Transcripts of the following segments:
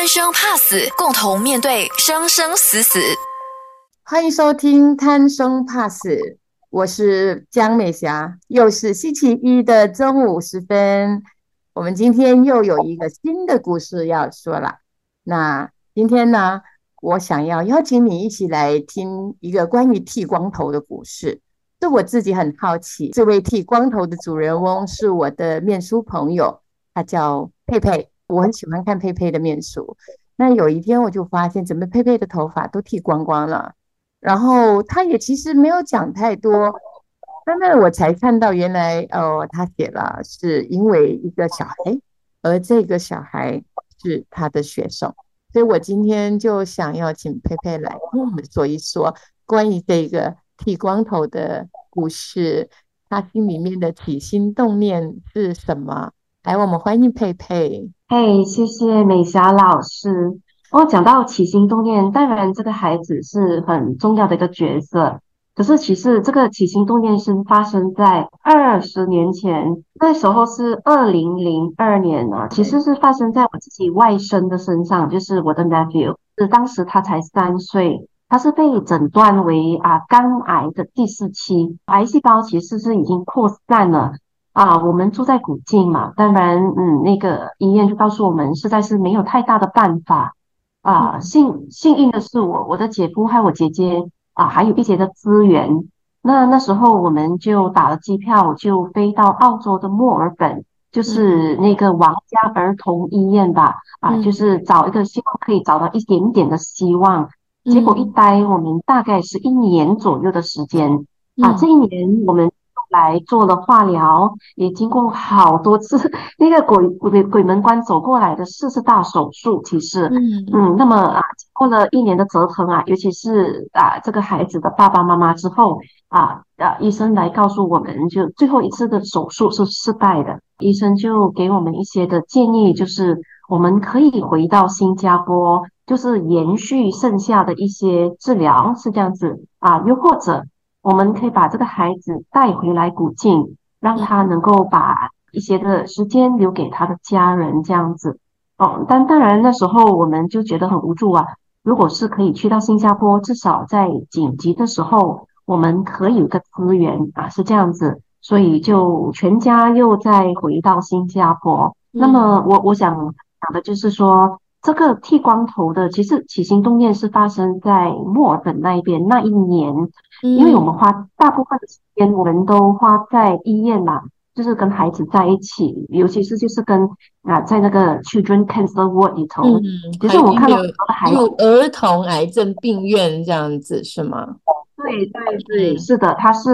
贪生怕死，共同面对生生死死。欢迎收听《贪生怕死》，我是江美霞，又是星期一的中午时分，我们今天又有一个新的故事要说了。那今天呢，我想要邀请你一起来听一个关于剃光头的故事。是我自己很好奇，这位剃光头的主人翁是我的面书朋友，他叫佩佩。我很喜欢看佩佩的面书。那有一天我就发现，怎么佩佩的头发都剃光光了。然后他也其实没有讲太多，但是我才看到原来哦，他写了是因为一个小孩，而这个小孩是他的学生。所以我今天就想要请佩佩来跟我们说一说关于这个。剃光头的故事，他心里面的起心动念是什么？来，我们欢迎佩佩。嘿，谢谢美霞老师。哦，讲到起心动念，当然这个孩子是很重要的一个角色。可是其实这个起心动念是发生在二十年前，那时候是二零零二年啊。其实是发生在我自己外甥的身上，就是我的 nephew，是当时他才三岁。他是被诊断为啊肝癌的第四期，癌细胞其实是已经扩散了啊。我们住在古晋嘛，当然，嗯，那个医院就告诉我们，实在是没有太大的办法啊。幸幸运的是，我我的姐夫还有我姐姐啊，还有一些的资源。那那时候我们就打了机票，就飞到澳洲的墨尔本，就是那个王家儿童医院吧，啊，就是找一个希望可以找到一点点的希望。结果一待，我们大概是一年左右的时间啊。这一年，我们来做了化疗，也经过好多次 那个鬼鬼鬼门关走过来的四次大手术。其实，嗯嗯，那么啊，经过了一年的折腾啊，尤其是啊这个孩子的爸爸妈妈之后啊啊，医生来告诉我们就最后一次的手术是失败的。医生就给我们一些的建议，就是我们可以回到新加坡。就是延续剩下的一些治疗是这样子啊，又或者我们可以把这个孩子带回来古晋，让他能够把一些的时间留给他的家人这样子哦。但当然那时候我们就觉得很无助啊。如果是可以去到新加坡，至少在紧急的时候，我们可以有个资源啊，是这样子。所以就全家又再回到新加坡。那么我我想讲的就是说。这个剃光头的，其实起心动念是发生在墨尔本那一边那一年，因为我们花大部分的时间，我们都花在医院嘛，就是跟孩子在一起，尤其是就是跟啊，在那个 Children Cancer Ward 里头，其实我看到很多孩子有儿童癌症病院这样子是吗？对对对，是的，它是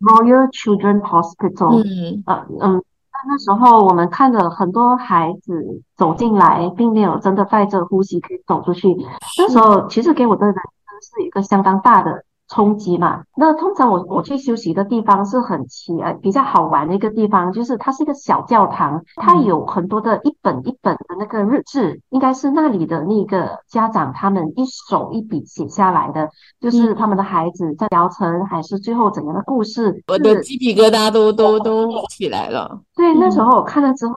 Royal Children Hospital，嗯呃嗯。那时候我们看着很多孩子走进来，并没有真的带着呼吸可以走出去。那时候其实给我的人生是一个相当大的冲击嘛。那通常我我去休息的地方是很奇呃比较好玩的一个地方，就是它是一个小教堂，它有很多的一本一本的那个日志，应该是那里的那个家长他们一手一笔写下来的，就是他们的孩子在疗程还是最后怎样的故事。我的鸡皮疙瘩都都都起来了。对，那时候我看了之后，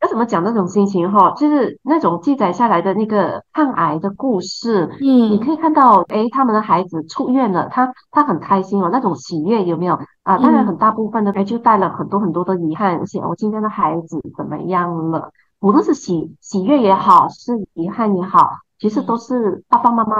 要怎么讲那种心情哈？就是那种记载下来的那个抗癌的故事，嗯，你可以看到，哎，他们的孩子出院了，他他很开心哦，那种喜悦有没有啊？当然，很大部分的哎就带了很多很多的遗憾，写我今天的孩子怎么样了？无论是喜喜悦也好，是遗憾也好，其实都是爸爸妈妈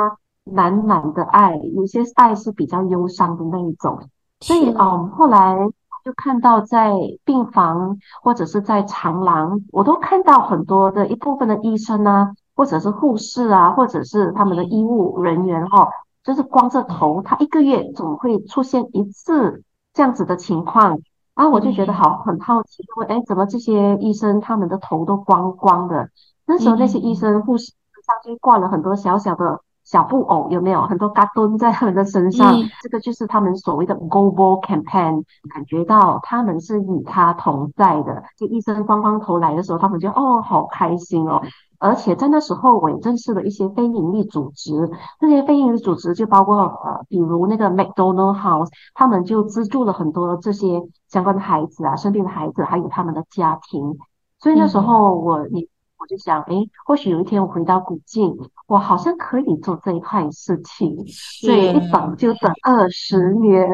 满满的爱，有些爱是比较忧伤的那一种，所以嗯，后来。就看到在病房或者是在长廊，我都看到很多的一部分的医生啊，或者是护士啊，或者是他们的医务人员哈，就是光着头，他一个月总会出现一次这样子的情况啊，我就觉得好很好奇，问哎，怎么这些医生他们的头都光光的？那时候那些医生护士上去挂了很多小小的。小布偶有没有很多嘎蹲在他们的身上？这个就是他们所谓的 global campaign，感觉到他们是与他同在的。就医生光光头来的时候，他们就哦好开心哦。而且在那时候，我也认识了一些非营利组织。那些非营利组织就包括呃，比如那个 McDonald House，他们就资助了很多这些相关的孩子啊，生病的孩子，还有他们的家庭。所以那时候我你。我就想，哎，或许有一天我回到古晋，我好像可以做这一块事情，所以一等就等二十年。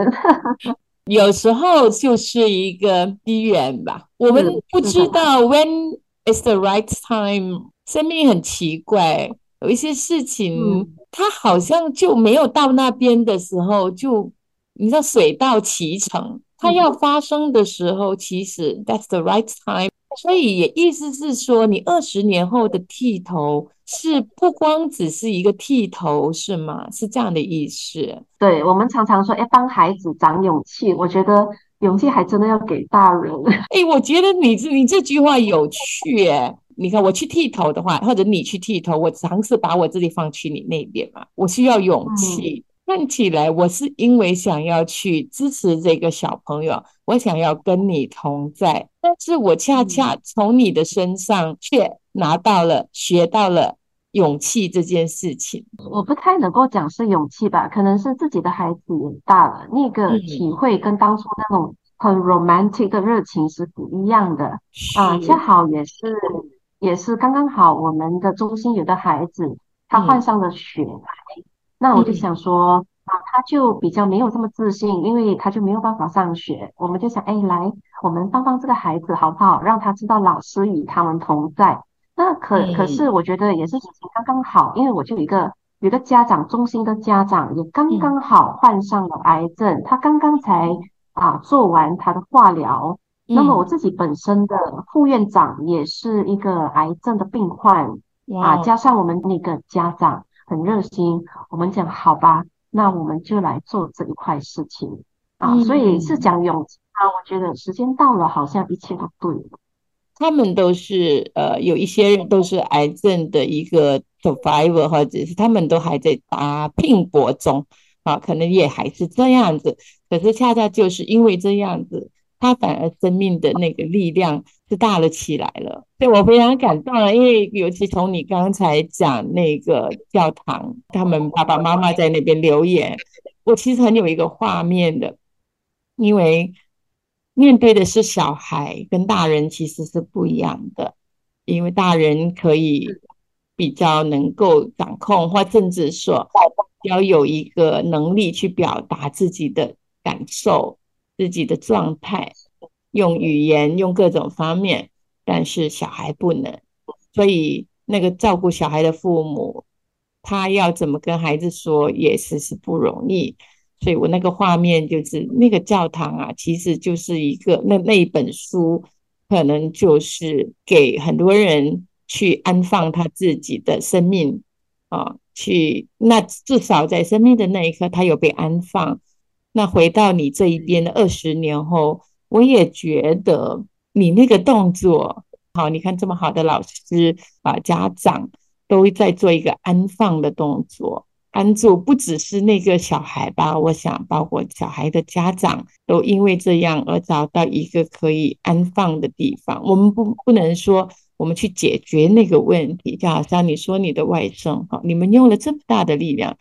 有时候就是一个机缘吧，我们不知道 when is the right time。生命很奇怪，有一些事情，它好像就没有到那边的时候，就你知道水到渠成。它要发生的时候，其实 that's the right time。所以也意思是说，你二十年后的剃头是不光只是一个剃头，是吗？是这样的意思。对我们常常说，哎，帮孩子长勇气。我觉得勇气还真的要给大人。哎，我觉得你你这句话有趣。哎，你看我去剃头的话，或者你去剃头，我尝试把我自己放去你那边嘛。我需要勇气。看起来我是因为想要去支持这个小朋友，我想要跟你同在，但是我恰恰从你的身上却拿到了、学到了勇气这件事情。我不太能够讲是勇气吧，可能是自己的孩子也大了，那个体会跟当初那种很 romantic 的热情是不一样的啊。恰好也是也是刚刚好，我们的中心有的孩子他患上了血癌。那我就想说啊，他就比较没有这么自信，因为他就没有办法上学。我们就想，哎，来，我们帮帮这个孩子好不好？让他知道老师与他们同在。那可可是，我觉得也是刚刚好，因为我就有一个有个家长中心的家长也刚刚好患上了癌症，他刚刚才啊做完他的化疗。那么我自己本身的副院长也是一个癌症的病患啊，加上我们那个家长。很热心，我们讲好吧，那我们就来做这一块事情啊，所以是讲勇气啊。我觉得时间到了，好像一切都对了。他们都是呃，有一些人都是癌症的一个 survivor，或者是他们都还在打拼搏中啊，可能也还是这样子。可是恰恰就是因为这样子。他反而生命的那个力量是大了起来了，对我非常感动啊！因为尤其从你刚才讲那个教堂，他们爸爸妈妈在那边留言，我其实很有一个画面的，因为面对的是小孩，跟大人其实是不一样的，因为大人可以比较能够掌控，或甚至说要有一个能力去表达自己的感受。自己的状态，用语言，用各种方面，但是小孩不能，所以那个照顾小孩的父母，他要怎么跟孩子说，也是是不容易。所以我那个画面就是那个教堂啊，其实就是一个那那一本书，可能就是给很多人去安放他自己的生命啊，去那至少在生命的那一刻，他有被安放。那回到你这一边的二十年后，我也觉得你那个动作好。你看这么好的老师啊，家长都在做一个安放的动作，安住不只是那个小孩吧？我想，包括小孩的家长都因为这样而找到一个可以安放的地方。我们不不能说我们去解决那个问题，就好像你说你的外甥哈，你们用了这么大的力量。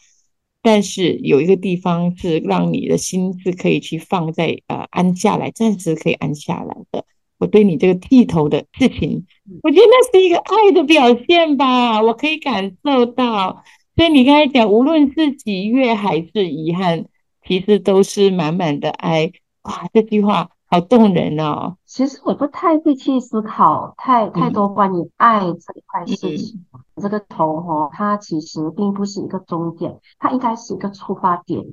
但是有一个地方是让你的心是可以去放在呃安下来，暂时可以安下来的。我对你这个剃头的事情，我觉得那是一个爱的表现吧，我可以感受到。所以你刚才讲，无论是喜悦还是遗憾，其实都是满满的爱。哇，这句话好动人哦。其实我不太会去思考太太多关于爱这一块事情。这个头哦，它其实并不是一个终点，它应该是一个出发点。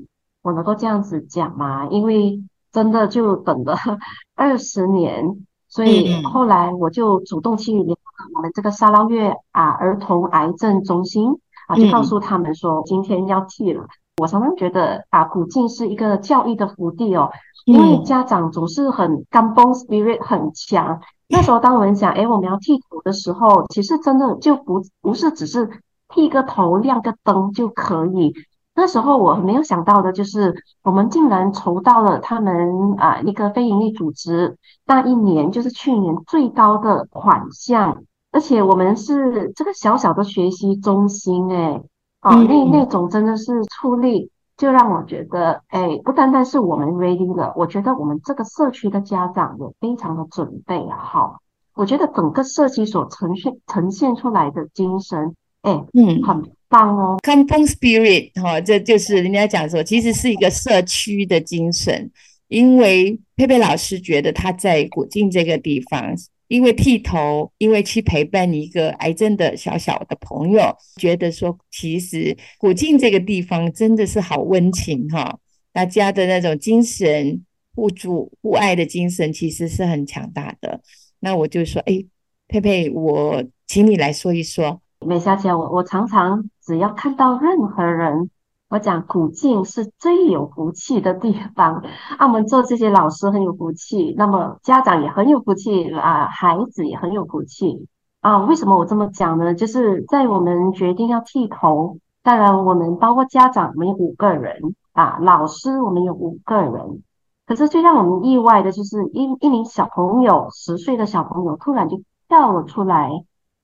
我能够这样子讲吗？因为真的就等了 二十年，所以后来我就主动去联络我们这个沙捞越啊儿童癌症中心啊，就告诉他们说今天要剃了。我常常觉得啊，古晋是一个教育的福地哦，因为家长总是很干崩 spirit 很强。那时候，当我们讲，哎，我们要剃头的时候，其实真的就不不是只是剃个头、亮个灯就可以。那时候我没有想到的就是，我们竟然筹到了他们啊一个非营利组织那一年就是去年最高的款项，而且我们是这个小小的学习中心，哎，哦，那那种真的是出力。就让我觉得，哎，不单单是我们 ready 了，我觉得我们这个社区的家长也非常的准备好。我觉得整个社区所呈现呈现出来的精神，哎，嗯，很棒哦。Kampung Spirit 哈、这就是人家讲说，其实是一个社区的精神。因为佩佩老师觉得他在古晋这个地方，因为剃头，因为去陪伴一个癌症的小小的朋友，觉得说其实古晋这个地方真的是好温情哈、大家的那种精神互助互爱的精神其实是很强大的。那我就说，哎，佩佩，我请你来说一说。美霞姐，我我常常只要看到任何人，我讲古晋是最有福气的地方 啊，我们做这些老师很有福气，那么家长也很有福气啊，孩子也很有福气啊。为什么我这么讲呢？就是在我们决定要剃头，当然我们包括家长，我们有五个人啊，老师我们有五个人。可是最让我们意外的就是一一名小朋友，十岁的小朋友突然就跳了出来，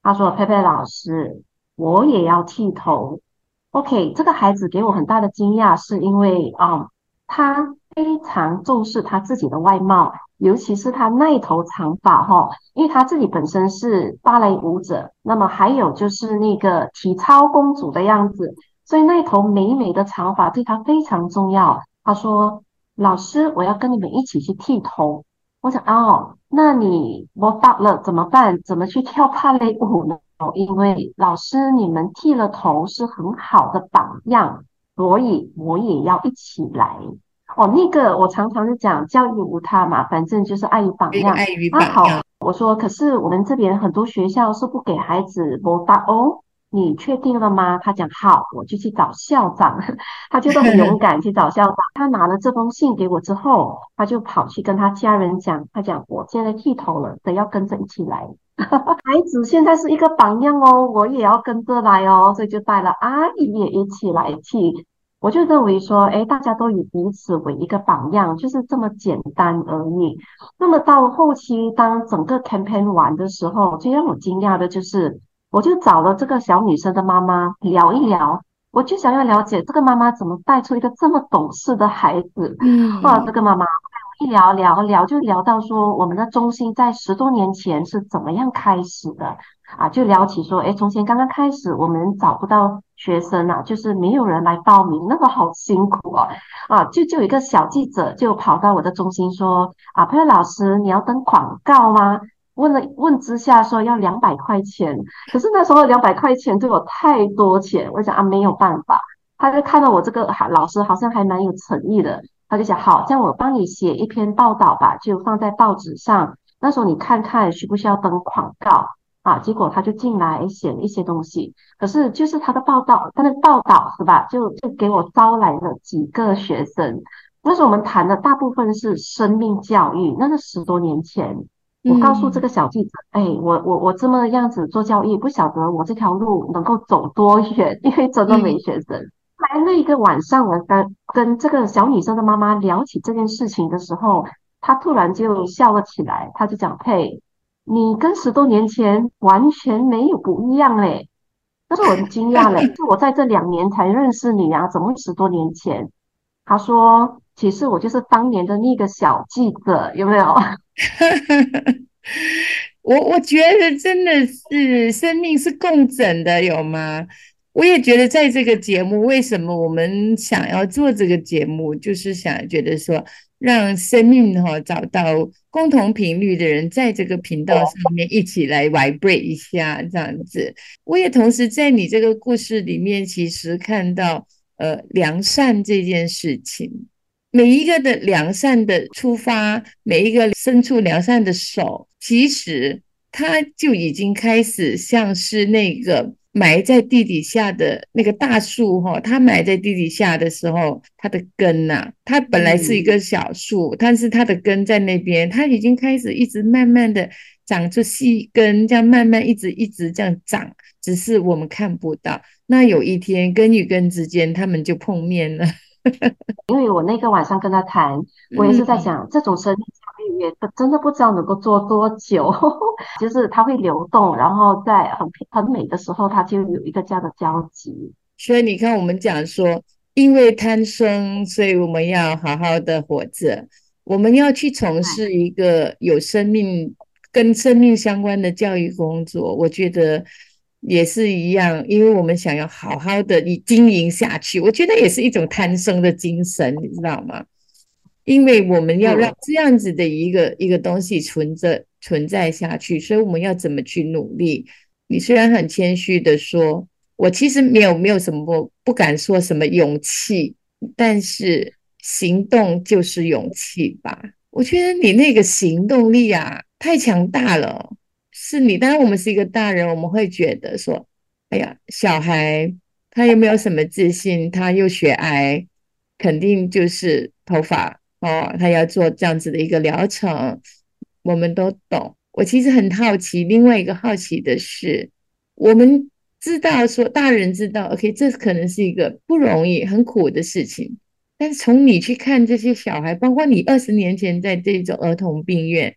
他说：“佩佩老师，我也要剃头。” OK，这个孩子给我很大的惊讶，是因为啊、他非常重视他自己的外貌，尤其是他那一头长发哈，因为他自己本身是芭蕾舞者，那么还有就是那个体操公主的样子，所以那一头美美的长发对他非常重要。他说：“老师，我要跟你们一起去剃头。”我想哦，那你我到了怎么办？怎么去跳芭蕾舞呢？哦，因为老师你们剃了头是很好的榜样，所以我也要一起来。哦，那个我常常就讲教育无他嘛，反正就是爱与榜样。爱与那好榜样，，我说可是我们这边很多学校是不给孩子摸大哦，你确定了吗？他讲好，我就去找校长。他就是很勇敢去找校长。他拿了这封信给我之后，他就跑去跟他家人讲，他讲我现在剃头了，得要跟着一起来。孩子现在是一个榜样哦，我也要跟着来哦，所以就带了阿姨也一起来去。我就认为说，哎，大家都以彼此为一个榜样，就是这么简单而已。那么到后期，当整个 campaign 完的时候，最让我惊讶的就是，我就找了这个小女生的妈妈聊一聊，我就想要了解这个妈妈怎么带出一个这么懂事的孩子。嗯哇，这个妈妈一聊聊聊就聊到说，我们的中心在十多年前是怎么样开始的啊？就聊起说，哎，从前刚刚开始，我们找不到学生啊，就是没有人来报名，那个好辛苦哦。啊，就就有一个小记者就跑到我的中心说，啊，佩老师，你要登广告吗？问了问之下说要两百块钱，可是那时候两百块钱对我太多钱，我想啊没有办法。他就看到我这个还老师好像还蛮有诚意的，他就讲好，这样我帮你写一篇报道吧，就放在报纸上。那时候你看看需不需要登广告啊？结果他就进来写了一些东西，可是就是他的报道，他的报道是吧？就就给我招来了几个学生。那时候我们谈的大部分是生命教育，那是十多年前。我告诉这个小记者，哎，我我我这么样子做教育，不晓得我这条路能够走多远，因为真的没学生。来那一个晚上，我跟跟这个小女生的妈妈聊起这件事情的时候，她突然就笑了起来，她就讲：“佩，你跟十多年前完全没有不一样嘞。”但是我很惊讶嘞，是我在这两年才认识你啊，怎么十多年前？她说：“其实我就是当年的那个小记者，有没有？” 我我觉得真的是生命是共振的，有吗？我也觉得在这个节目，为什么我们想要做这个节目，就是想觉得说，让生命哈、找到共同频率的人，在这个频道上面一起来 vibrate 一下，这样子。我也同时在你这个故事里面，其实看到呃良善这件事情。每一个的良善的出发，每一个伸出良善的手，其实它就已经开始像是那个埋在地底下的那个大树哈、它埋在地底下的时候，它的根呐、它本来是一个小树，但是它的根在那边，它已经开始一直慢慢的长出细根，这样慢慢一直一直这样长，只是我们看不到。那有一天根与根之间，他们就碰面了。因为我那个晚上跟他谈，我也是在想，这种生也真的不知道能够做多久，就是它会流动，然后在很很美的时候，它就有一个这样的交集。所以你看，我们讲说，因为贪生，所以我们要好好的活着，我们要去从事一个有生命、跟生命相关的教育工作，我觉得也是一样，因为我们想要好好的你经营下去，我觉得也是一种贪生的精神，你知道吗？因为我们要让这样子的一个一个东西存着存在下去，所以我们要怎么去努力？你虽然很谦虚的说，我其实没有没有什么不敢说什么勇气，但是行动就是勇气吧。我觉得你那个行动力啊，太强大了。是你，当然我们是一个大人，我们会觉得说，哎呀，小孩他又没有什么自信，他又学癌，肯定就是头发。哦，他要做这样子的一个疗程，我们都懂。我其实很好奇，另外一个好奇的是，我们知道说大人知道，OK，这可能是一个不容易、很苦的事情。但是从你去看这些小孩，包括你二十年前在这种儿童病院，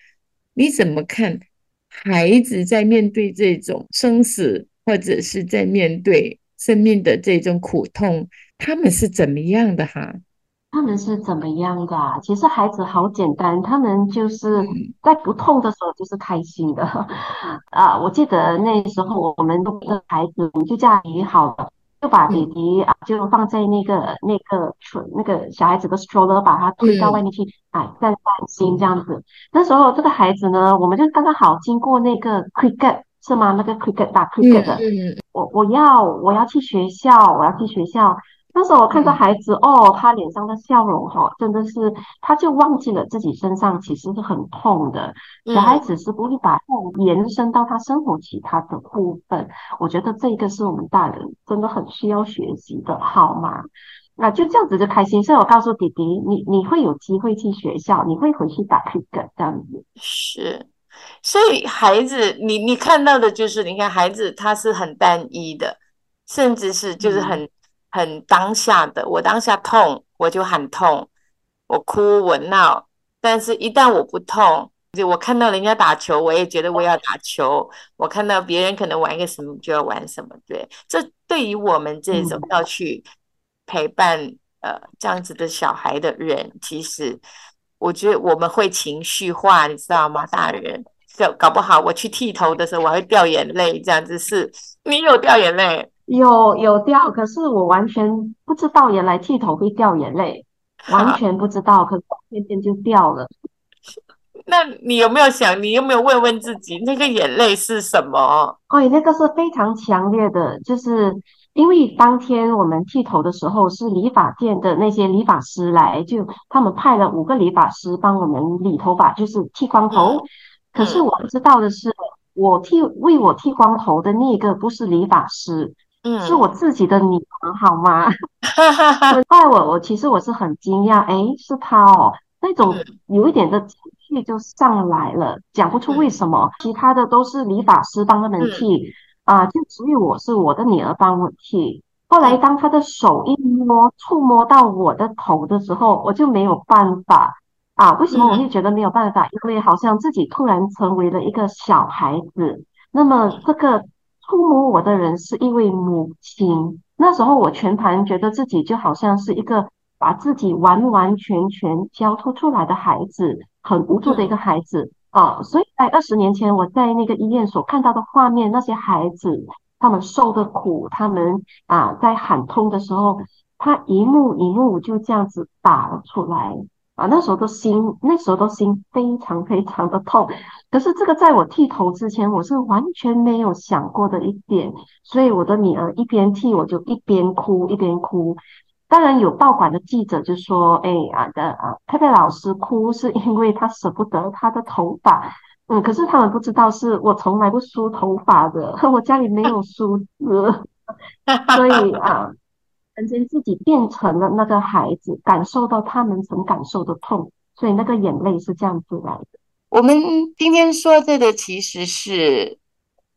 你怎么看孩子在面对这种生死，或者是在面对生命的这种苦痛，他们是怎么样的哈？他们是怎么样的？其实孩子好简单，他们就是在不痛的时候就是开心的 啊！我记得那时候我们的孩子就这样理好了，就把弟弟啊就放在那个那个那个小孩子的 stroller，把他推到外面去，哎，散散心这样子。那时候这个孩子呢，我们就刚刚好经过那个 cricket 是吗？那个 cricket 打 cricket 的，我我要我要去学校，我要去学校。那时候我看到孩子哦，他脸上的笑容哈，真的是，他就忘记了自己身上其实是很痛的。小孩子是不会把痛延伸到他生活其他的部分。我觉得这个是我们大人真的很需要学习的，好吗？那就这样子就开心。所以我告诉弟弟，你你会有机会去学校，你会回去打 K 歌这样子。是，所以孩子，你你看到的就是，你看孩子他是很单一的，甚至是就是很。很当下的，我当下痛，我就喊痛，我哭我闹，但是一旦我不痛，就我看到人家打球，我也觉得我要打球；我看到别人可能玩一个什么，就要玩什么。对，这对于我们这种要去陪伴呃这样子的小孩的人，其实我觉得我们会情绪化，你知道吗？大人搞搞不好，我去剃头的时候，我会掉眼泪，这样子是，你有掉眼泪？有有掉，可是我完全不知道，原来剃头会掉眼泪，完全不知道，可是偏偏就掉了。那你有没有想，你有没有问问自己，那个眼泪是什么？哎，那个是非常强烈的，就是因为当天我们剃头的时候，是理发店的那些理发师来，就他们派了五个理发师帮我们理头发，就是剃光头。可是我不知道的是，我剃为我剃光头的那个不是理发师。是我自己的女儿，好吗？怪我，我其实我是很惊讶，哎，是他哦，那种有一点的情绪就上来了，讲不出为什么。其他的都是理发师帮他们剃啊，就只有我是我的女儿帮我剃。后来当他的手一摸，触摸到我的头的时候，我就没有办法啊。为什么我会觉得没有办法？因为好像自己突然成为了一个小孩子。那么这个。触摸我的人是一位母亲。那时候我全盘觉得自己就好像是一个把自己完完全全交托出来的孩子，很无助的一个孩子啊。所以在二十年前我在那个医院所看到的画面，那些孩子他们受的苦，他们啊在喊痛的时候，他一幕一幕就这样子打了出来。啊，那时候的心，那时候的心非常非常的痛。可是这个在我剃头之前，我是完全没有想过的一点。所以我的女儿一边剃，我就一边哭一边哭。当然有报馆的记者就说：“哎啊的啊，佩佩老师哭是因为他舍不得他的头发。”嗯，可是他们不知道是我从来不梳头发的，我家里没有梳子，所以啊。曾经自己变成了那个孩子，感受到他们曾感受的痛，所以那个眼泪是这样子来的。我们今天说这个其实是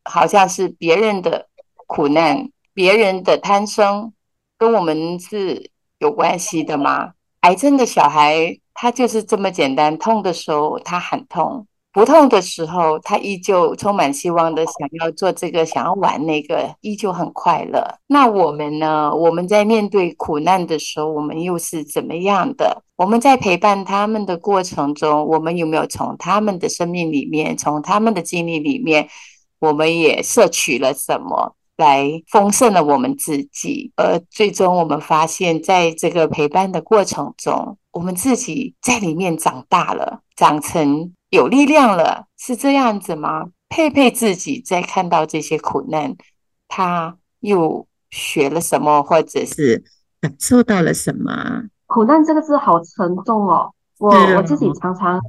好像是别人的苦难，别人的贪生，跟我们是有关系的吗？癌症的小孩他就是这么简单，痛的时候他喊痛，不痛的时候，他依旧充满希望的想要做这个，想要玩那个，依旧很快乐。那我们呢？我们在面对苦难的时候，我们又是怎么样的？我们在陪伴他们的过程中，我们有没有从他们的生命里面，从他们的经历里面，我们也摄取了什么？来丰盛了我们自己，而最终我们发现，在这个陪伴的过程中，我们自己在里面长大了，长成有力量了，是这样子吗？佩佩自己在看到这些苦难，他又学了什么，或者是感受到了什么？苦难这个字好沉重哦，我我自己常常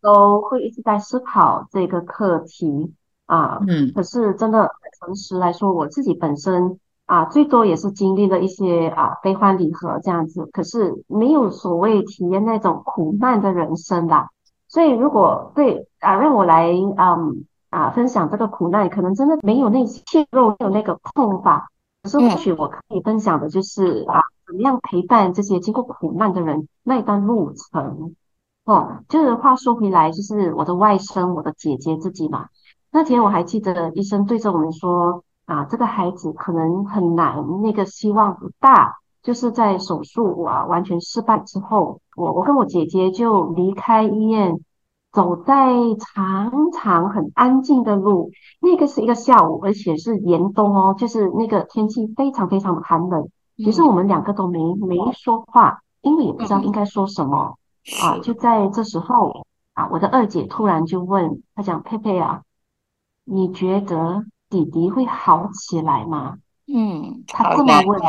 都会一直在思考这个课题。啊，嗯，可是真的诚实来说，我自己本身啊，最多也是经历了一些啊悲欢离合这样子，可是没有所谓体验那种苦难的人生啦。所以如果对啊，让我来嗯啊分享这个苦难，可能真的没有那些肉，没有那个痛吧。可是或许我可以分享的就是啊，怎么样陪伴这些经过苦难的人那一段路程。哦，就是话说回来，就是我的外甥，我的姐姐自己嘛。那天我还记得医生对着我们说啊，这个孩子可能很难，那个希望不大。就是在手术啊完全失败之后，我我跟我姐姐就离开医院，走在长长很安静的路。那个是一个下午，而且是严冬哦，就是那个天气非常非常的寒冷。其实我们两个都没没说话，因为也不知道应该说什么啊。就在这时候啊，我的二姐突然就问她讲：“佩佩啊。”你觉得弟弟会好起来吗？嗯，她这么问，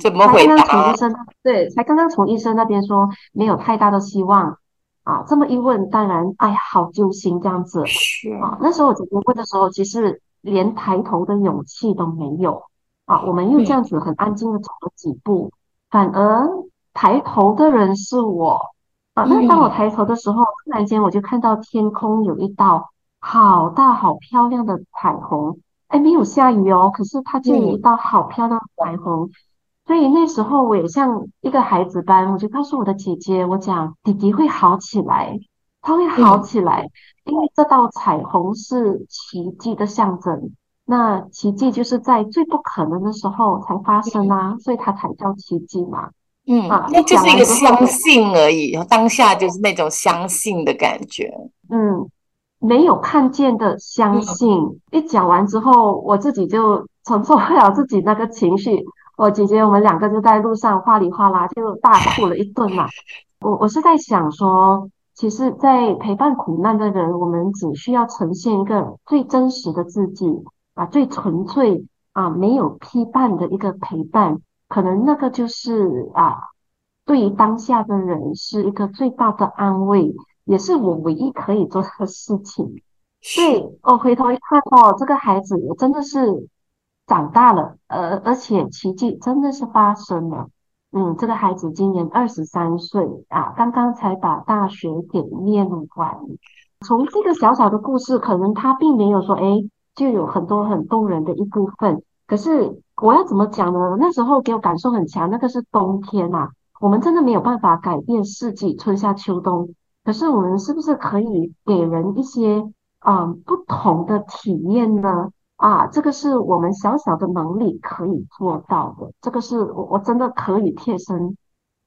怎么回答？才刚刚从医生对，才刚刚从医生那边说没有太大的希望啊。这么一问，当然哎，好揪心这样子。是啊，那时候我姐姐问的时候，其实连抬头的勇气都没有啊。我们又这样子很安静的走了几步，反而抬头的人是我啊。那当我抬头的时候，突然间我就看到天空有一道。好大好漂亮的彩虹，哎，没有下雨哦，可是它就有一道好漂亮的彩虹。所以那时候我也像一个孩子般，我就告诉我的姐姐，我讲弟弟会好起来，他会好起来，因为这道彩虹是奇迹的象征。那奇迹就是在最不可能的时候才发生啊，所以它才叫奇迹嘛。嗯，那就是一个相信而已，当下就是那种相信的感觉。嗯。没有看见的相信，一讲完之后，我自己就承受不了自己那个情绪。我姐姐我们两个就在路上哗里哗啦就大哭了一顿嘛。我我是在想说，其实，在陪伴苦难的人，我们只需要呈现一个最真实的自己啊，最纯粹啊，没有批判的一个陪伴，可能那个就是啊，对于当下的人是一个最大的安慰。也是我唯一可以做的事情。所以我回头一看哦，这个孩子真的是长大了，呃，而且奇迹真的是发生了。嗯，这个孩子今年二十三岁啊，刚刚才把大学给念完。从这个小小的故事，可能他并没有说，哎，就有很多很动人的一部分。可是我要怎么讲呢？那时候给我感受很强，那个是冬天呐，我们真的没有办法改变四季，春夏秋冬。可是我们是不是可以给人一些嗯不同的体验呢？啊，这个是我们小小的能力可以做到的。这个是我我真的可以贴身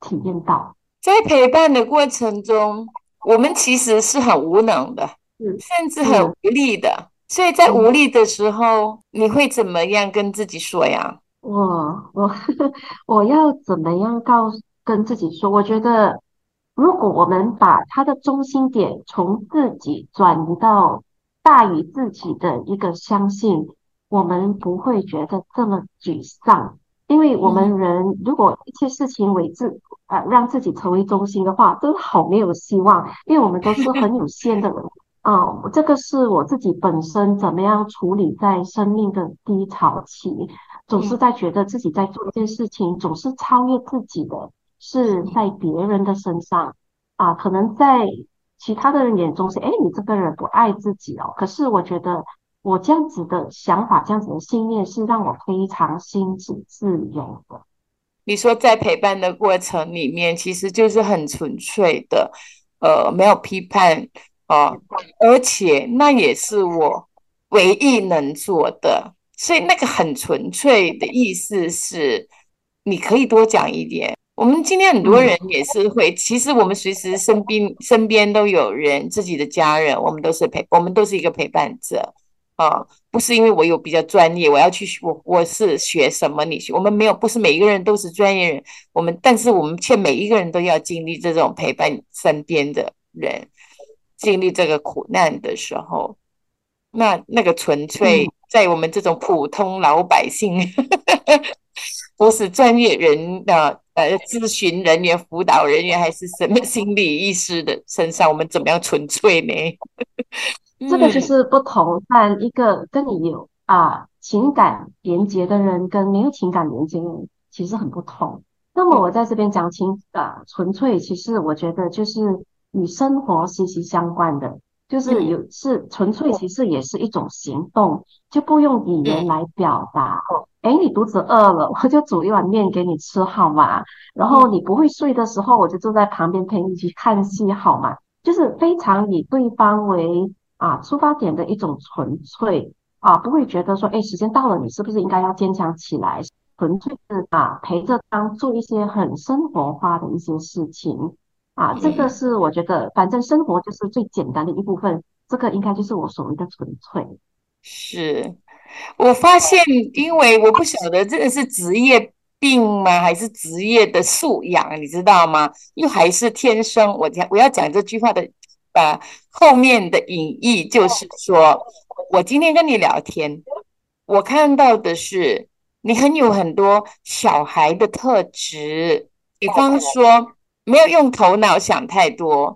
体验到。在陪伴的过程中，我们其实是很无能的，甚至很无力的。所以在无力的时候，你会怎么样跟自己说呀？我我 我要怎么样告跟自己说？我觉得。如果我们把它的中心点从自己转移到大于自己的一个相信，我们不会觉得这么沮丧。因为我们人如果一切事情为自啊让自己成为中心的话，都好没有希望。因为我们都是很有限的人 啊。这个是我自己本身怎么样处理在生命的低潮期，总是在觉得自己在做一件事情，总是超越自己的。是在别人的身上啊，可能在其他的人眼中是，哎，你这个人不爱自己哦。可是我觉得我这样子的想法，这样子的信念是让我非常心智自由的。你说在陪伴的过程里面，其实就是很纯粹的，呃，没有批判，哦，而且那也是我唯一能做的，所以那个很纯粹的意思是，你可以多讲一点。我们今天很多人也是会，其实我们随时身边身边都有人，自己的家人，我们都是陪，我们都是一个陪伴者啊，不是因为我有比较专业，我要去我我是学什么，你学，我们没有，不是每一个人都是专业人，我们但是我们却每一个人都要经历这种陪伴身边的人，经历这个苦难的时候，那那个纯粹在我们这种普通老百姓，不是专业人的。呃，咨询人员、辅导人员还是什么心理医师的身上，我们怎么样纯粹呢？这个就是不同，但一个跟你有啊情感连接的人，跟没有情感连接的人其实很不同。那么我在这边讲情啊纯粹，其实我觉得就是与生活息息相关的，就是有是纯粹，其实也是一种行动，就不用语言来表达。哎，你肚子饿了，我就煮一碗面给你吃，好吗？然后你不会睡的时候，我就坐在旁边陪你去看戏，好吗？就是非常以对方为啊出发点的一种纯粹啊，不会觉得说，哎，时间到了，你是不是应该要坚强起来？纯粹是啊，陪着当做一些很生活化的一些事情啊，这个是我觉得，反正生活就是最简单的一部分，这个应该就是我所谓的纯粹，是。我发现，因为我不晓得这个是职业病吗，还是职业的素养，你知道吗？又还是天生？我讲我要讲这句话的，呃，后面的隐意就是说，我今天跟你聊天，我看到的是你很有很多小孩的特质，比方说没有用头脑想太多。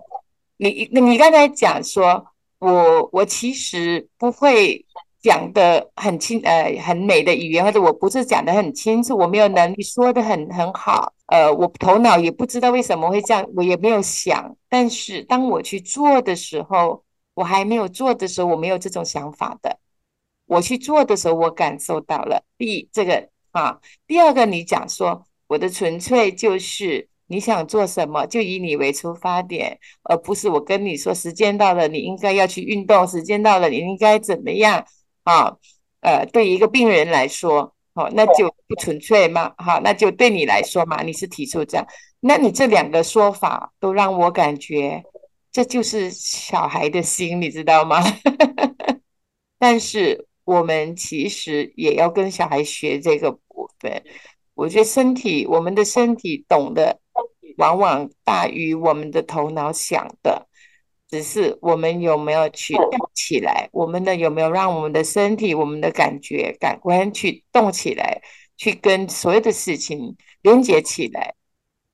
你你刚才讲说，我我其实不会。讲的很清，呃，很美的语言，或者我不是讲的很清楚，我没有能力说的很很好，呃，我头脑也不知道为什么会这样，我也没有想。但是当我去做的时候，我还没有做的时候，我没有这种想法的。我去做的时候，我感受到了。第，这个啊，第二个，你讲说我的纯粹就是你想做什么，就以你为出发点，而不是我跟你说时间到了，你应该要去运动，时间到了，你应该怎么样。啊，呃，对一个病人来说，哦，那就不纯粹嘛，好，那就对你来说嘛，你是提出这样，那你这两个说法都让我感觉这就是小孩的心，你知道吗？但是我们其实也要跟小孩学这个部分，我觉得身体，我们的身体懂得往往大于我们的头脑想的。只是我们有没有去动起来？我们的有没有让我们的身体、我们的感觉、感官去动起来，去跟所有的事情连接起来？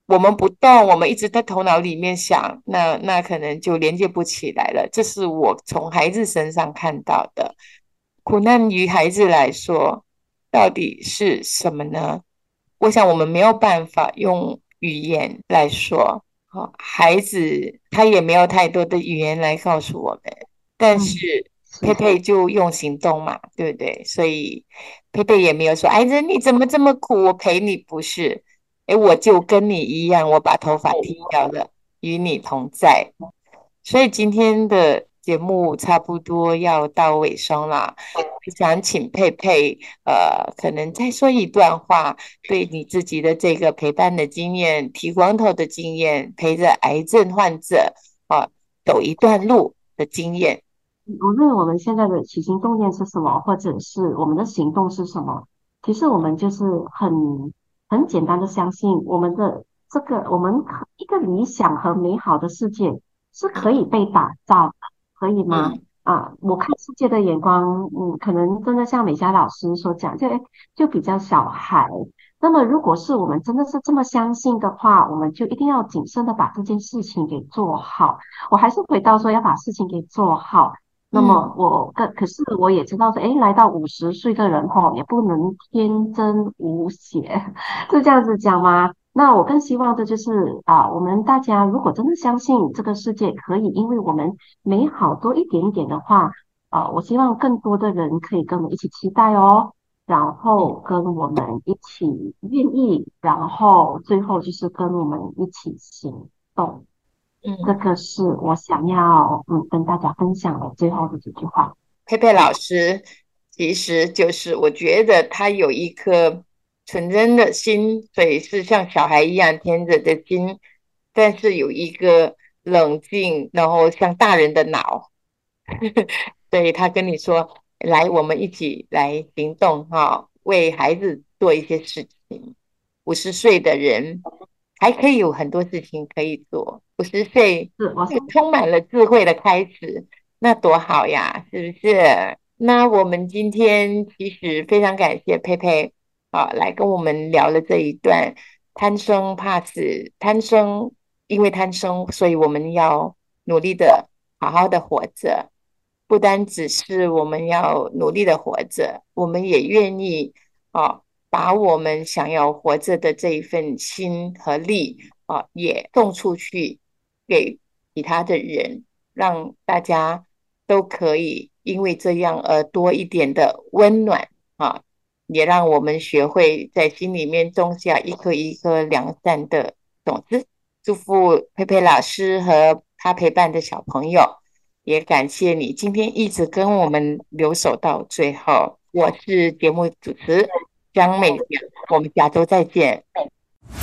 我们不动，我们一直在头脑里面想，那那可能就连接不起来了。这是我从孩子身上看到的苦难。于孩子来说，到底是什么呢？我想我们没有办法用语言来说。好，孩子他也没有太多的语言来告诉我们，但是佩佩就用行动嘛，对不对？所以佩佩也没有说：“哎，人你怎么这么苦？我陪你不是？哎，我就跟你一样，我把头发剃掉了，与你同在。”所以今天的。节目差不多要到尾声了，想请佩佩，呃，可能再说一段话，对你自己的这个陪伴的经验、剃光头的经验、陪着癌症患者啊走一段路的经验。无论我们现在的起心动念是什么，或者是我们的行动是什么，其实我们就是很很简单的相信，我们的这个我们一个理想和美好的世界是可以被打造的。可以吗？啊，我看世界的眼光，嗯，可能真的像美嘉老师所讲，就就比较小孩。那么，如果是我们真的是这么相信的话，我们就一定要谨慎的把这件事情给做好。我还是回到说要把事情给做好。那么，我可可是我也知道说，哎，来到五十岁的人吼，也不能天真无邪，是这样子讲吗？那我更希望的就是啊，我们大家如果真的相信这个世界可以因为我们美好多一点点的话，啊，我希望更多的人可以跟我们一起期待哦，然后跟我们一起愿意，然后最后就是跟我们一起行动。嗯，这个是我想要嗯跟大家分享的最后的几句话。佩佩老师其实就是我觉得他有一颗纯真的心，所以是像小孩一样天真的心，但是有一个冷静，然后像大人的脑，所以他跟你说：“来，我们一起来行动哈，为孩子做一些事情。”五十岁的人。还可以有很多事情可以做。五十岁是充满了智慧的开始，那多好呀，是不是？那我们今天其实非常感谢佩佩啊，来跟我们聊了这一段。贪生怕死，贪生因为贪生，所以我们要努力的好好的活着。不单只是我们要努力的活着，我们也愿意啊。把我们想要活着的这一份心和力啊，也送出去给其他的人，让大家都可以因为这样而多一点的温暖啊，也让我们学会在心里面种下一颗一颗良善的种子。祝福佩佩老师和他陪伴的小朋友，也感谢你今天一直跟我们留守到最后。我是节目主持。江美我们下周再见。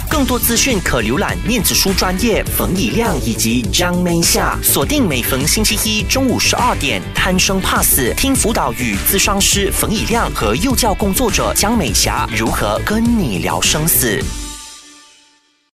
更多资讯可浏览念子书专业冯以亮以及张美霞，锁定每逢星期一中午十二点，贪生怕死，听辅导与咨商师冯以亮和幼教工作者江美霞如何跟你聊生死。